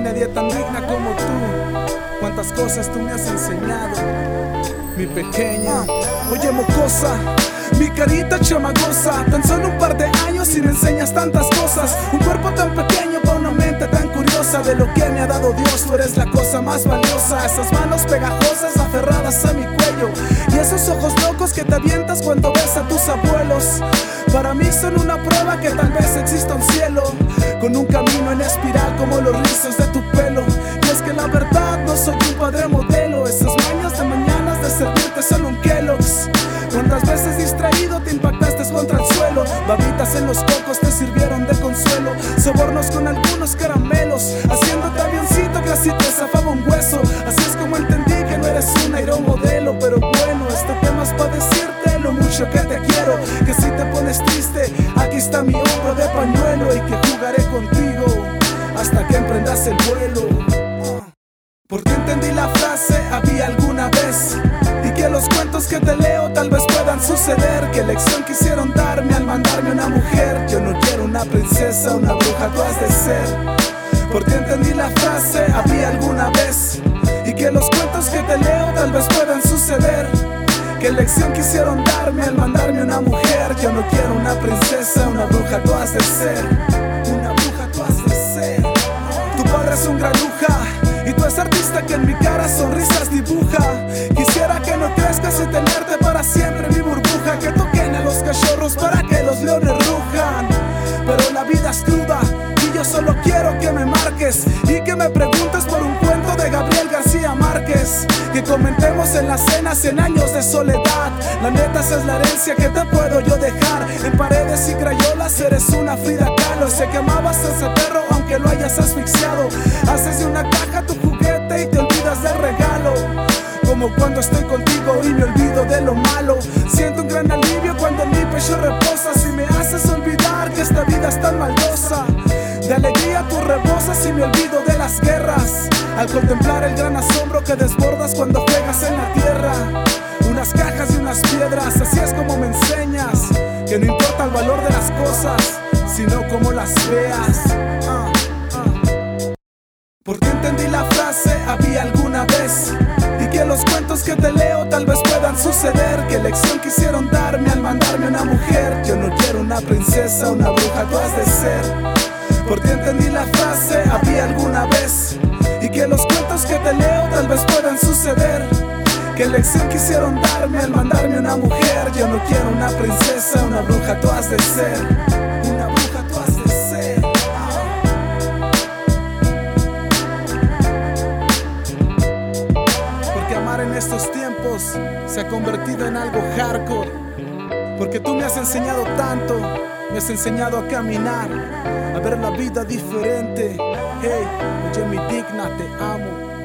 hay nadie tan digna como tú. Cuántas cosas tú me has enseñado, mi pequeña. Oye, mocosa. Mi carita chamagosa, tan solo un par de años y me enseñas tantas cosas. Un cuerpo tan pequeño para una mente tan curiosa de lo que me ha dado Dios. Tú eres la cosa más valiosa. Esas manos pegajosas aferradas a mi cuello y esos ojos locos que te avientas cuando ves a tus abuelos. Para mí son una prueba que tal vez exista un cielo con un camino en espiral como los rizos En los cocos te sirvieron de consuelo. Sobornos con algunos caramelos. Haciéndote avioncito que así te zafaba un hueso. Así es como entendí que no eres un aeromodelo. Pero bueno, este tema es para decirte lo mucho que te quiero. Que si te pones triste, aquí está mi hombro de pañuelo. Y que jugaré contigo hasta que emprendas el vuelo. Porque entendí la frase, había alguna vez. Y que los cuentos que te leo tal vez suceder. ¿Qué lección quisieron darme al mandarme una mujer? Yo no quiero una princesa, una bruja, tú has de ser. Porque entendí la frase, había alguna vez. Y que los cuentos que te leo tal vez puedan suceder. ¿Qué lección quisieron darme al mandarme una mujer? Yo no quiero una princesa, una bruja, tú has de ser. Cachorros para que los leones rujan. Pero la vida es cruda y yo solo quiero que me marques y que me preguntes por un cuento de Gabriel García Márquez. Que comentemos en la cena 100 años de soledad. La neta es la herencia que te puedo yo dejar. En paredes y crayolas eres una Frida Kahlo. Sé que amabas a ese perro aunque lo hayas asfixiado. Haces de una caja tu juguete y te olvidas del regalo. Como cuando estoy contigo y me olvido Al contemplar el gran asombro que desbordas cuando juegas en la tierra. Unas cajas y unas piedras, así es como me enseñas. Que no importa el valor de las cosas, sino como las veas. Ah, ah. Porque entendí la frase, había alguna vez. Y que los cuentos que te leo tal vez puedan suceder. ¿Qué lección quisieron darme al mandarme una mujer? Yo no quiero una princesa, una bruja, tú has de ser. Porque entendí la frase, había alguna vez. ¿Qué lección quisieron darme al mandarme una mujer? Yo no quiero una princesa, una bruja, tú has de ser. Una bruja, tú has de ser. Porque amar en estos tiempos se ha convertido en algo hardcore. Porque tú me has enseñado tanto, me has enseñado a caminar, a ver la vida diferente. Hey, oye mi digna, te amo.